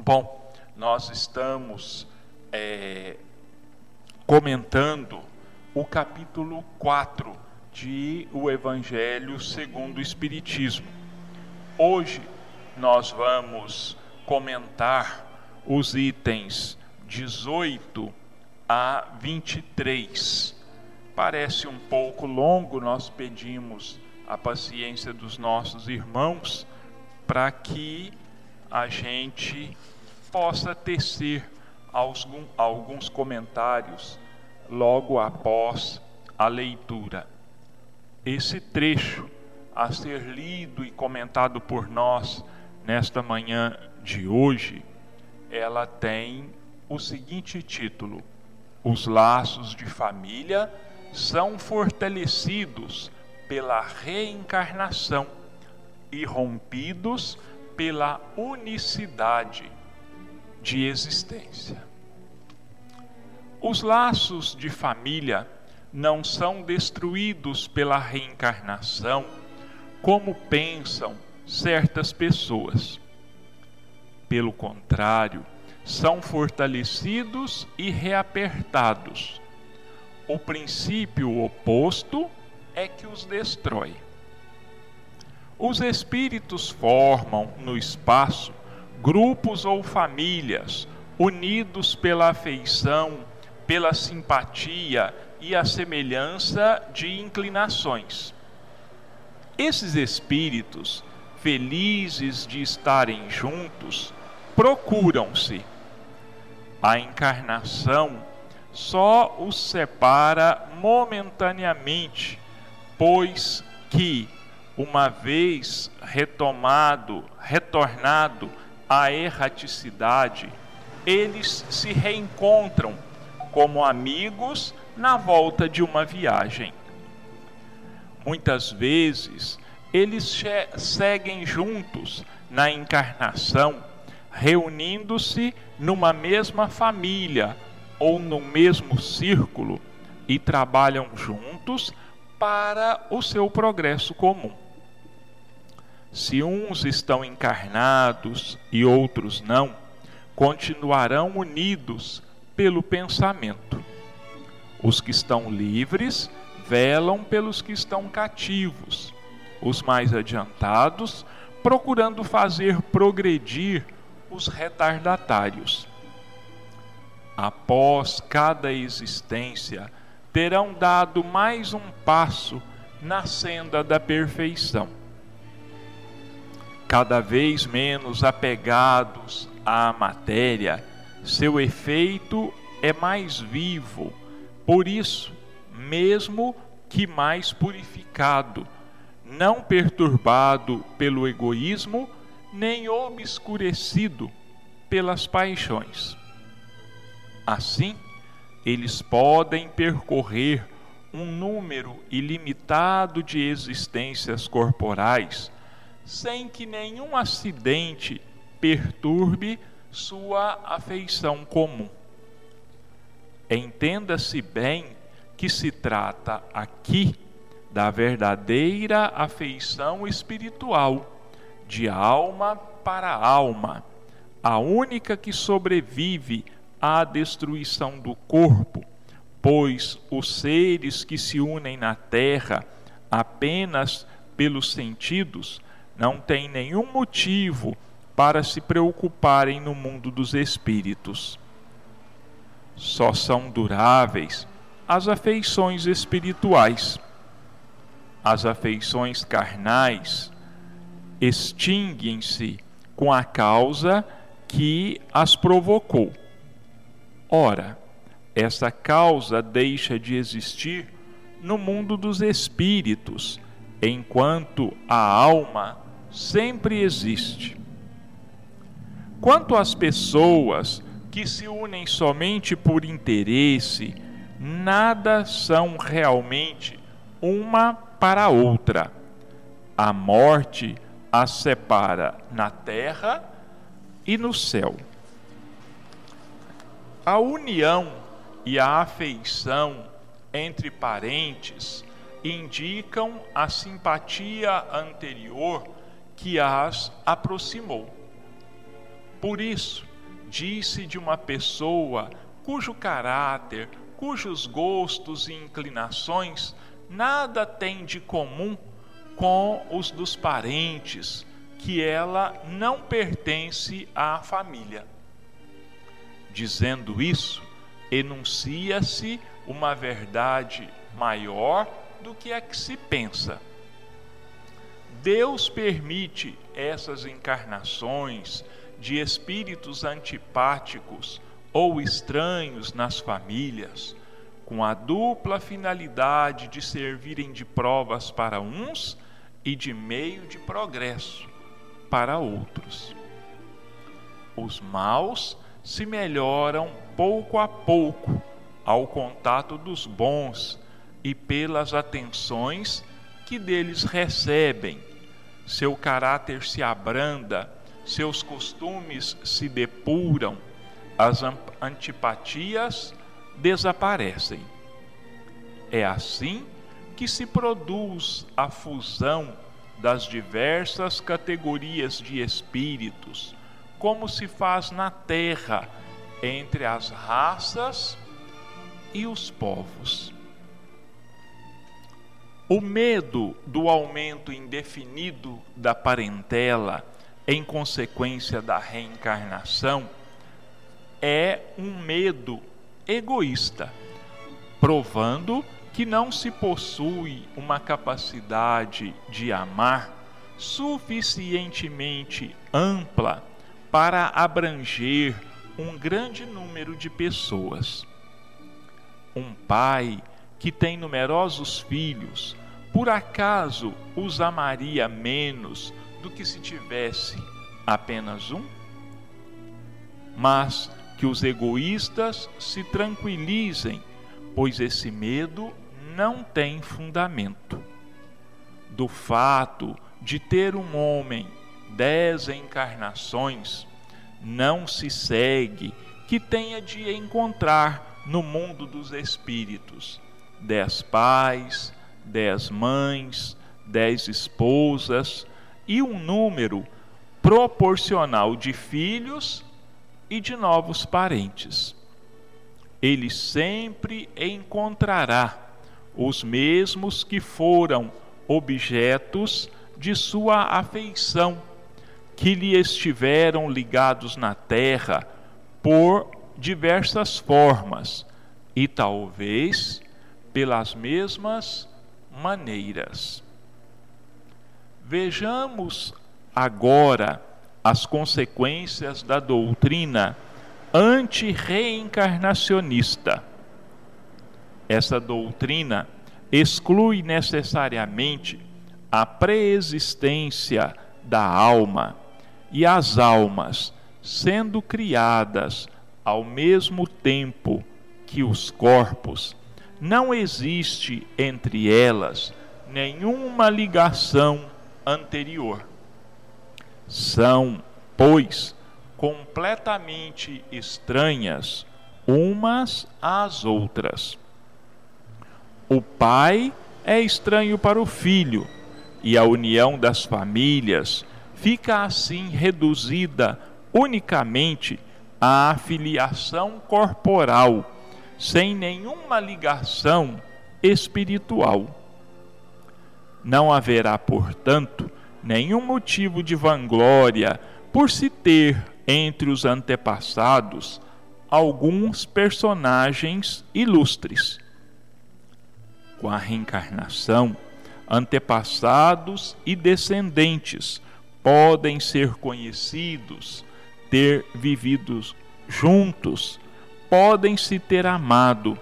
Bom, nós estamos é, comentando o capítulo 4 de O Evangelho segundo o Espiritismo. Hoje nós vamos comentar os itens 18 a 23. Parece um pouco longo, nós pedimos a paciência dos nossos irmãos para que a gente possa tecer alguns comentários logo após a leitura. Esse trecho a ser lido e comentado por nós nesta manhã de hoje, ela tem o seguinte título: Os laços de família são fortalecidos pela reencarnação e rompidos pela unicidade de existência. Os laços de família não são destruídos pela reencarnação, como pensam certas pessoas. Pelo contrário, são fortalecidos e reapertados. O princípio oposto é que os destrói. Os espíritos formam no espaço grupos ou famílias unidos pela afeição, pela simpatia e a semelhança de inclinações. Esses espíritos, felizes de estarem juntos, procuram-se. A encarnação só os separa momentaneamente, pois que uma vez retomado, retornado à erraticidade, eles se reencontram como amigos na volta de uma viagem. Muitas vezes eles seguem juntos na encarnação, reunindo-se numa mesma família ou no mesmo círculo e trabalham juntos para o seu progresso comum. Se uns estão encarnados e outros não, continuarão unidos pelo pensamento. Os que estão livres velam pelos que estão cativos, os mais adiantados procurando fazer progredir os retardatários. Após cada existência, terão dado mais um passo na senda da perfeição cada vez menos apegados à matéria, seu efeito é mais vivo, por isso, mesmo que mais purificado, não perturbado pelo egoísmo, nem obscurecido pelas paixões. Assim, eles podem percorrer um número ilimitado de existências corporais sem que nenhum acidente perturbe sua afeição comum. Entenda-se bem que se trata aqui da verdadeira afeição espiritual, de alma para alma, a única que sobrevive à destruição do corpo, pois os seres que se unem na terra apenas pelos sentidos não têm nenhum motivo para se preocuparem no mundo dos espíritos. Só são duráveis as afeições espirituais. As afeições carnais extinguem-se com a causa que as provocou. Ora, essa causa deixa de existir no mundo dos espíritos, enquanto a alma sempre existe. Quanto às pessoas que se unem somente por interesse, nada são realmente uma para a outra. A morte as separa na terra e no céu. A união e a afeição entre parentes indicam a simpatia anterior que as aproximou. Por isso, disse de uma pessoa cujo caráter, cujos gostos e inclinações nada têm de comum com os dos parentes, que ela não pertence à família. Dizendo isso, enuncia-se uma verdade maior do que a que se pensa. Deus permite essas encarnações de espíritos antipáticos ou estranhos nas famílias, com a dupla finalidade de servirem de provas para uns e de meio de progresso para outros. Os maus se melhoram pouco a pouco ao contato dos bons e pelas atenções que deles recebem. Seu caráter se abranda, seus costumes se depuram, as antipatias desaparecem. É assim que se produz a fusão das diversas categorias de espíritos, como se faz na terra entre as raças e os povos. O medo do aumento indefinido da parentela em consequência da reencarnação é um medo egoísta, provando que não se possui uma capacidade de amar suficientemente ampla para abranger um grande número de pessoas. Um pai que tem numerosos filhos, por acaso os amaria menos do que se tivesse apenas um? Mas que os egoístas se tranquilizem, pois esse medo não tem fundamento. Do fato de ter um homem dez encarnações, não se segue que tenha de encontrar no mundo dos espíritos dez pais, dez mães, dez esposas e um número proporcional de filhos e de novos parentes. Ele sempre encontrará os mesmos que foram objetos de sua afeição, que lhe estiveram ligados na terra por diversas formas e talvez pelas mesmas maneiras. Vejamos agora as consequências da doutrina anti-reencarnacionista essa doutrina exclui necessariamente a preexistência da alma e as almas, sendo criadas ao mesmo tempo que os corpos, não existe entre elas nenhuma ligação anterior. São, pois, completamente estranhas umas às outras. O pai é estranho para o filho, e a união das famílias fica assim reduzida unicamente à filiação corporal, sem nenhuma ligação espiritual. Não haverá, portanto, nenhum motivo de vanglória por se ter entre os antepassados alguns personagens ilustres com a reencarnação, antepassados e descendentes podem ser conhecidos, ter vivido juntos, podem se ter amado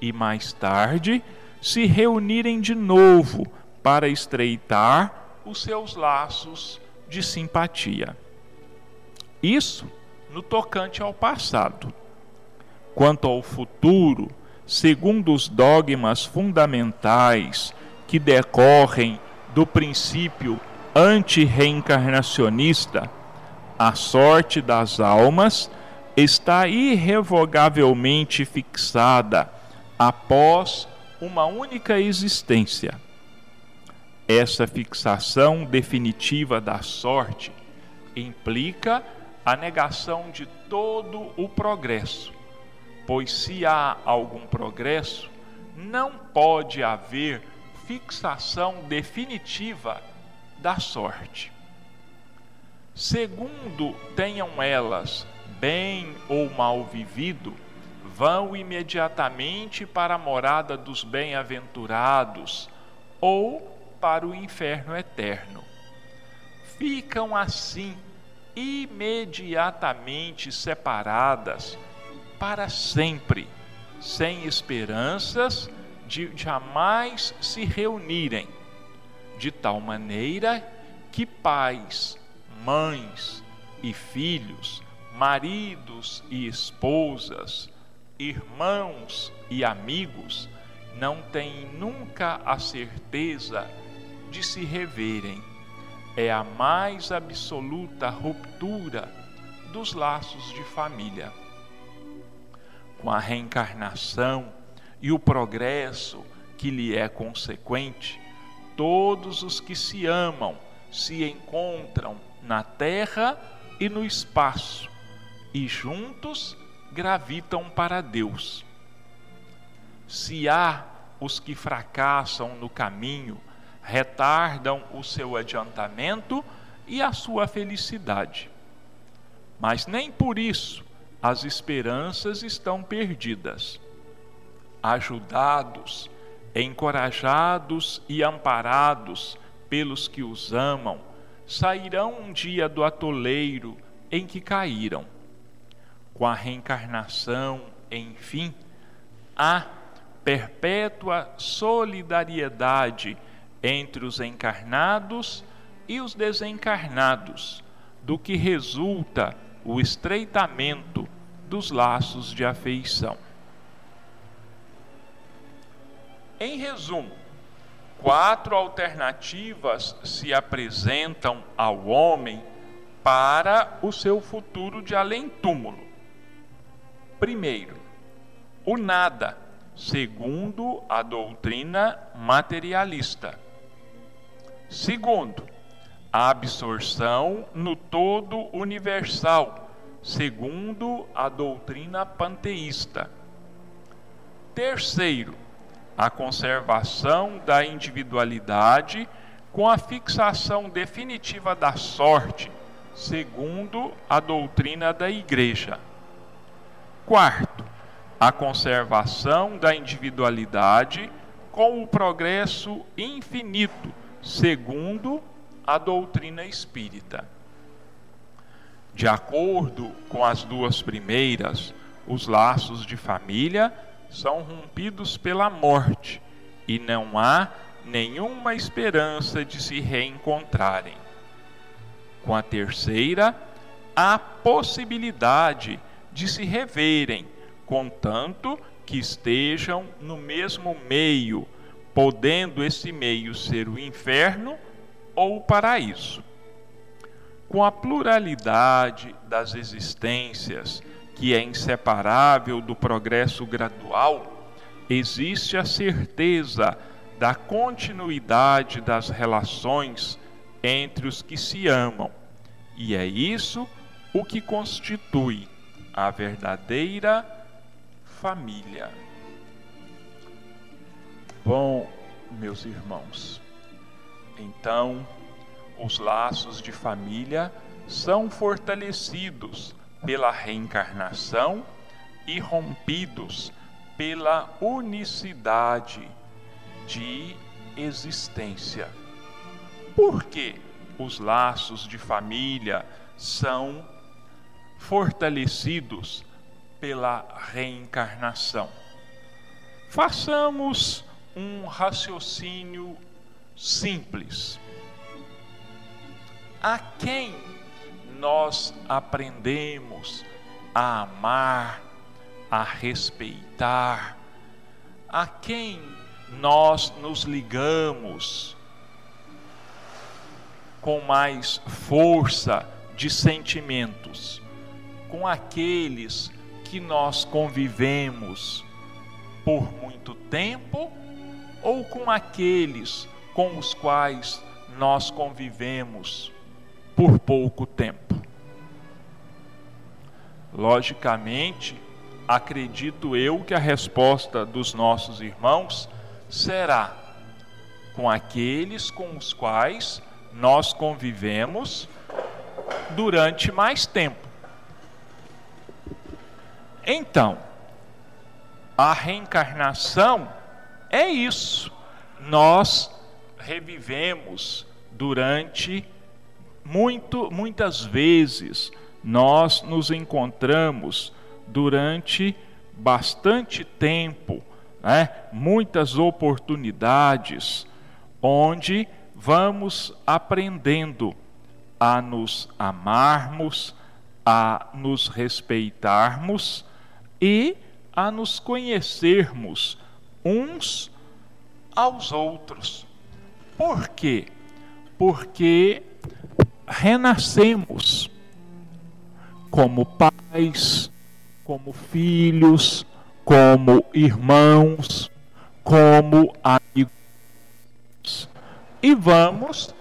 e mais tarde se reunirem de novo para estreitar os seus laços de simpatia. Isso no tocante ao passado. Quanto ao futuro, segundo os dogmas fundamentais que decorrem do princípio anti-reencarnacionista, a sorte das almas está irrevogavelmente fixada após uma única existência. Essa fixação definitiva da sorte implica a negação de todo o progresso, pois se há algum progresso, não pode haver fixação definitiva da sorte. Segundo tenham elas bem ou mal vivido, vão imediatamente para a morada dos bem-aventurados ou para o inferno eterno. Ficam assim imediatamente separadas para sempre, sem esperanças de jamais se reunirem, de tal maneira que pais, mães e filhos, maridos e esposas, irmãos e amigos não têm nunca a certeza de se reverem. É a mais absoluta ruptura dos laços de família. Com a reencarnação e o progresso que lhe é consequente, todos os que se amam se encontram na terra e no espaço e juntos gravitam para Deus. Se há os que fracassam no caminho, retardam o seu adiantamento e a sua felicidade. Mas nem por isso as esperanças estão perdidas. Ajudados, encorajados e amparados pelos que os amam, sairão um dia do atoleiro em que caíram com a reencarnação, enfim, a perpétua solidariedade entre os encarnados e os desencarnados, do que resulta o estreitamento dos laços de afeição. Em resumo, quatro alternativas se apresentam ao homem para o seu futuro de além-túmulo. Primeiro, o nada, segundo a doutrina materialista. Segundo, a absorção no todo universal, segundo a doutrina panteísta. Terceiro, a conservação da individualidade com a fixação definitiva da sorte, segundo a doutrina da Igreja. Quarto, a conservação da individualidade com o progresso infinito, segundo a doutrina espírita. De acordo com as duas primeiras, os laços de família são rompidos pela morte e não há nenhuma esperança de se reencontrarem. Com a terceira, há possibilidade de se reverem, contanto que estejam no mesmo meio, podendo esse meio ser o inferno ou o paraíso. Com a pluralidade das existências, que é inseparável do progresso gradual, existe a certeza da continuidade das relações entre os que se amam, e é isso o que constitui a verdadeira família. Bom, meus irmãos, então os laços de família são fortalecidos pela reencarnação e rompidos pela unicidade de existência. Por que os laços de família são fortalecidos pela reencarnação. Façamos um raciocínio simples. A quem nós aprendemos a amar, a respeitar, a quem nós nos ligamos com mais força de sentimentos com aqueles que nós convivemos por muito tempo ou com aqueles com os quais nós convivemos por pouco tempo. Logicamente, acredito eu que a resposta dos nossos irmãos será com aqueles com os quais nós convivemos durante mais tempo. Então, a reencarnação é isso. Nós revivemos durante muito, muitas vezes nós nos encontramos durante bastante tempo, né? muitas oportunidades, onde vamos aprendendo a nos amarmos, a nos respeitarmos e a nos conhecermos uns aos outros. Por quê? Porque renascemos como pais, como filhos, como irmãos, como amigos. E vamos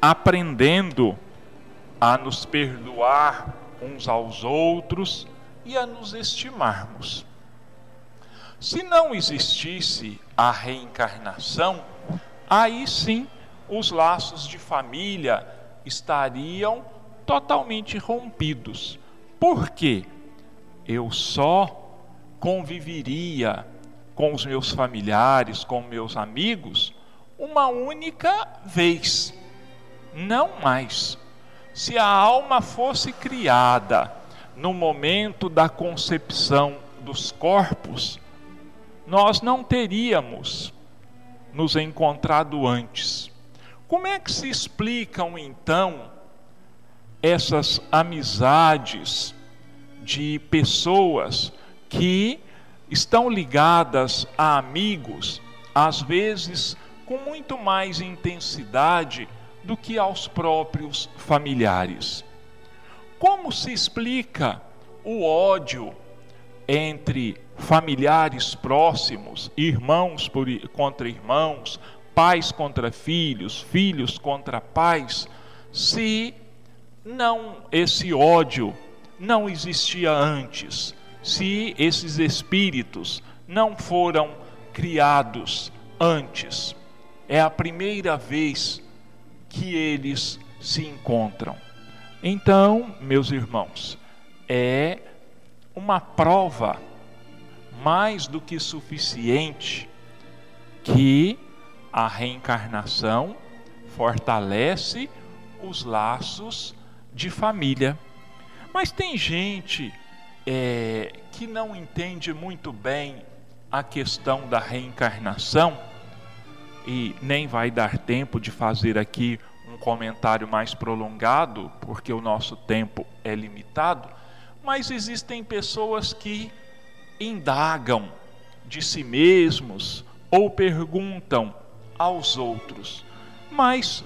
aprendendo a nos perdoar uns aos outros e a nos estimarmos. Se não existisse a reencarnação, aí sim os laços de família estariam totalmente rompidos. Por quê? Eu só conviveria com os meus familiares, com meus amigos, uma única vez, não mais. Se a alma fosse criada no momento da concepção dos corpos, nós não teríamos nos encontrado antes. Como é que se explicam então essas amizades de pessoas que estão ligadas a amigos, às vezes com muito mais intensidade do que aos próprios familiares? Como se explica o ódio entre familiares próximos, irmãos por, contra irmãos, pais contra filhos, filhos contra pais, se não esse ódio não existia antes, se esses espíritos não foram criados antes. É a primeira vez que eles se encontram. Então, meus irmãos, é uma prova mais do que suficiente que a reencarnação fortalece os laços de família. Mas tem gente é, que não entende muito bem a questão da reencarnação e nem vai dar tempo de fazer aqui um comentário mais prolongado, porque o nosso tempo é limitado, mas existem pessoas que indagam de si mesmos ou perguntam aos outros: mas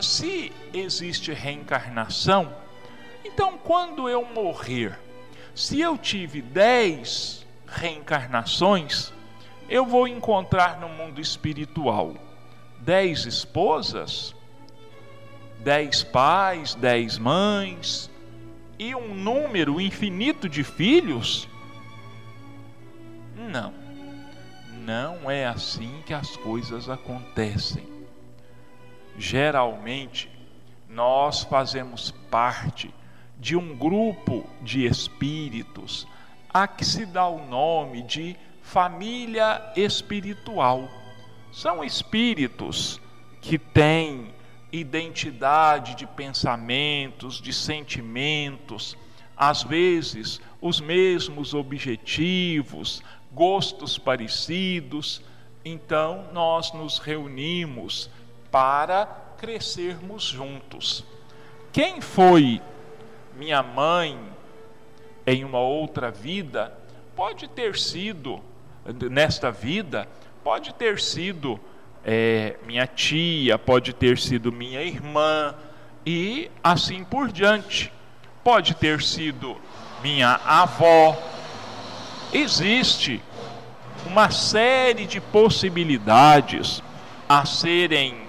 se existe reencarnação, então quando eu morrer, se eu tive dez reencarnações, eu vou encontrar no mundo espiritual dez esposas, dez pais, dez mães e um número infinito de filhos? Não, não é assim que as coisas acontecem geralmente nós fazemos parte de um grupo de espíritos a que se dá o nome de família espiritual. São espíritos que têm identidade de pensamentos, de sentimentos, às vezes os mesmos objetivos, gostos parecidos. Então nós nos reunimos para crescermos juntos. Quem foi minha mãe em uma outra vida, pode ter sido, nesta vida, pode ter sido é, minha tia, pode ter sido minha irmã, e assim por diante. Pode ter sido minha avó. Existe uma série de possibilidades a serem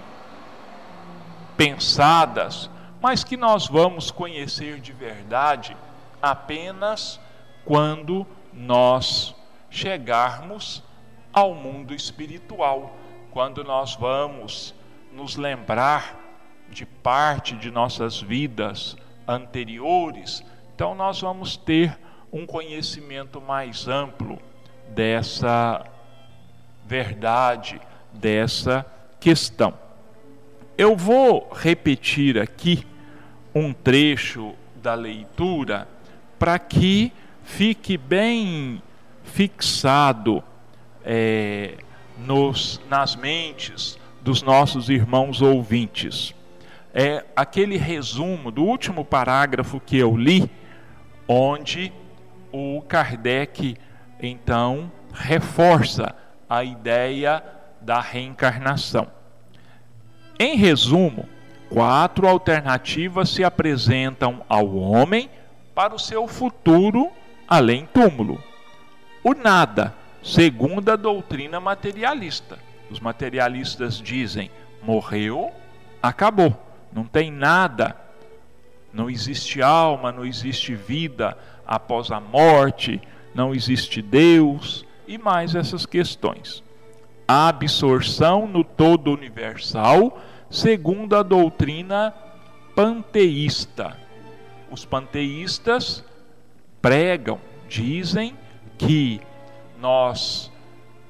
pensadas, mas que nós vamos conhecer de verdade apenas quando nós chegarmos ao mundo espiritual, quando nós vamos nos lembrar de parte de nossas vidas anteriores, então nós vamos ter um conhecimento mais amplo dessa verdade, dessa questão. Eu vou repetir aqui um trecho da leitura para que fique bem fixado é, nos, nas mentes dos nossos irmãos ouvintes. É aquele resumo do último parágrafo que eu li, onde o Kardec então reforça a ideia da reencarnação. Em resumo, quatro alternativas se apresentam ao homem para o seu futuro além túmulo. O nada, segundo a doutrina materialista. Os materialistas dizem: morreu, acabou, não tem nada, não existe alma, não existe vida após a morte, não existe Deus e mais essas questões a absorção no todo universal, segundo a doutrina panteísta. Os panteístas pregam, dizem que nós,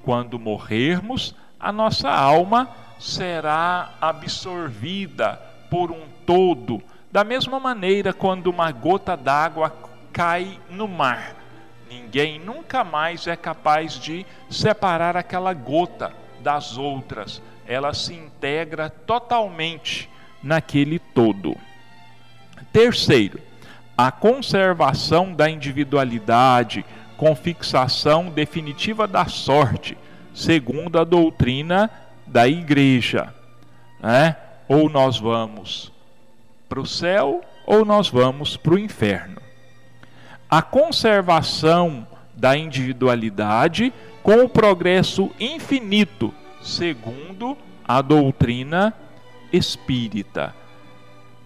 quando morrermos, a nossa alma será absorvida por um todo, da mesma maneira quando uma gota d'água cai no mar Ninguém nunca mais é capaz de separar aquela gota das outras. Ela se integra totalmente naquele todo. Terceiro, a conservação da individualidade com fixação definitiva da sorte, segundo a doutrina da igreja. Né? Ou nós vamos para o céu ou nós vamos para o inferno a conservação da individualidade com o progresso infinito, segundo a doutrina espírita.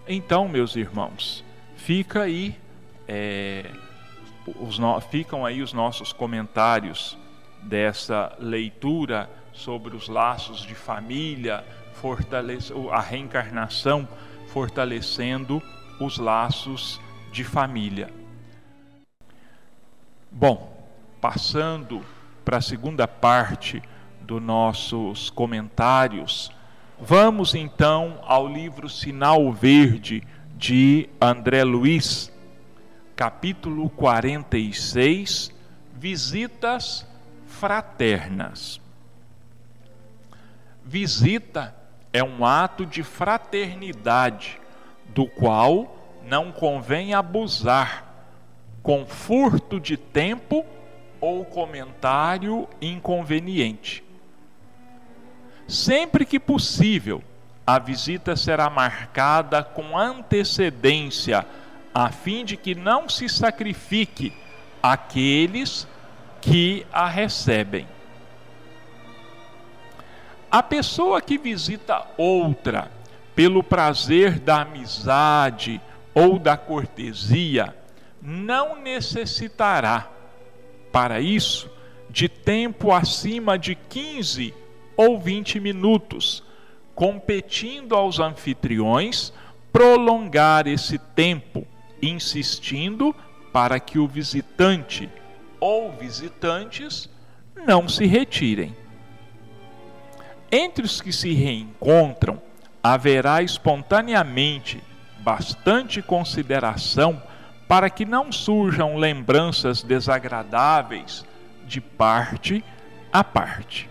Então, meus irmãos, fica aí, é, no, ficam aí os nossos comentários dessa leitura sobre os laços de família, a reencarnação, fortalecendo os laços de família. Bom, passando para a segunda parte dos nossos comentários, vamos então ao livro Sinal Verde de André Luiz, capítulo 46, Visitas Fraternas. Visita é um ato de fraternidade, do qual não convém abusar com furto de tempo ou comentário inconveniente. Sempre que possível, a visita será marcada com antecedência, a fim de que não se sacrifique aqueles que a recebem. A pessoa que visita outra pelo prazer da amizade ou da cortesia não necessitará, para isso, de tempo acima de 15 ou 20 minutos, competindo aos anfitriões prolongar esse tempo, insistindo para que o visitante ou visitantes não se retirem. Entre os que se reencontram, haverá espontaneamente bastante consideração para que não surjam lembranças desagradáveis de parte a parte.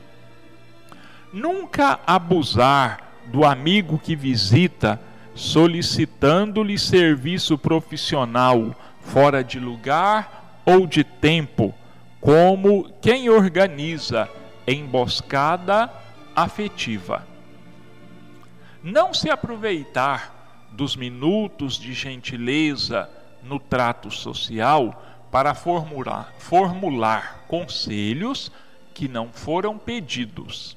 Nunca abusar do amigo que visita solicitando-lhe serviço profissional fora de lugar ou de tempo, como quem organiza emboscada afetiva. Não se aproveitar dos minutos de gentileza no trato social para formular, formular conselhos que não foram pedidos.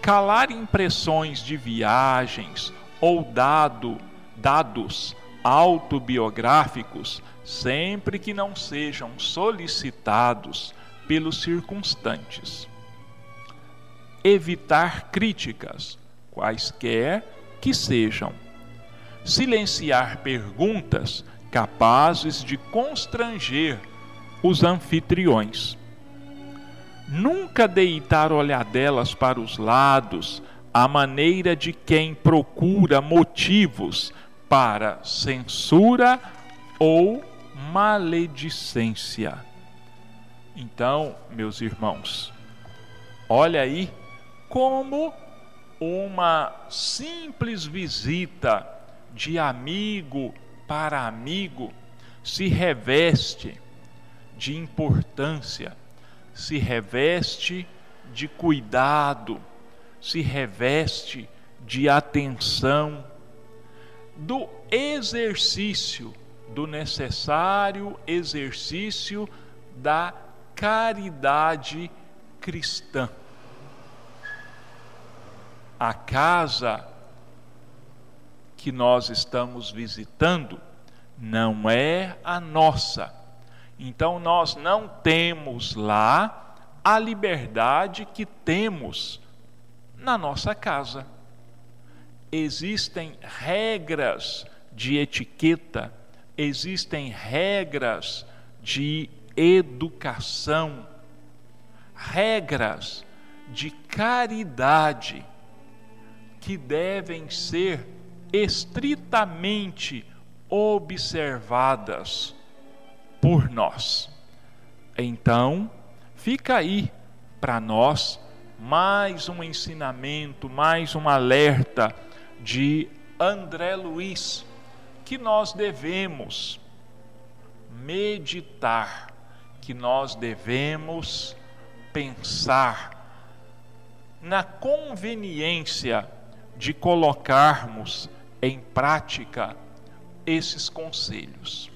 Calar impressões de viagens ou dado, dados autobiográficos sempre que não sejam solicitados pelos circunstantes. Evitar críticas, quaisquer que sejam. Silenciar perguntas capazes de constranger os anfitriões. Nunca deitar olhadelas para os lados, à maneira de quem procura motivos para censura ou maledicência. Então, meus irmãos, olha aí como uma simples visita de amigo para amigo se reveste de importância, se reveste de cuidado, se reveste de atenção, do exercício, do necessário exercício da caridade cristã. A casa que nós estamos visitando não é a nossa. Então nós não temos lá a liberdade que temos na nossa casa. Existem regras de etiqueta, existem regras de educação, regras de caridade que devem ser estritamente observadas por nós. Então, fica aí para nós mais um ensinamento, mais um alerta de André Luiz, que nós devemos meditar que nós devemos pensar na conveniência de colocarmos em prática esses conselhos.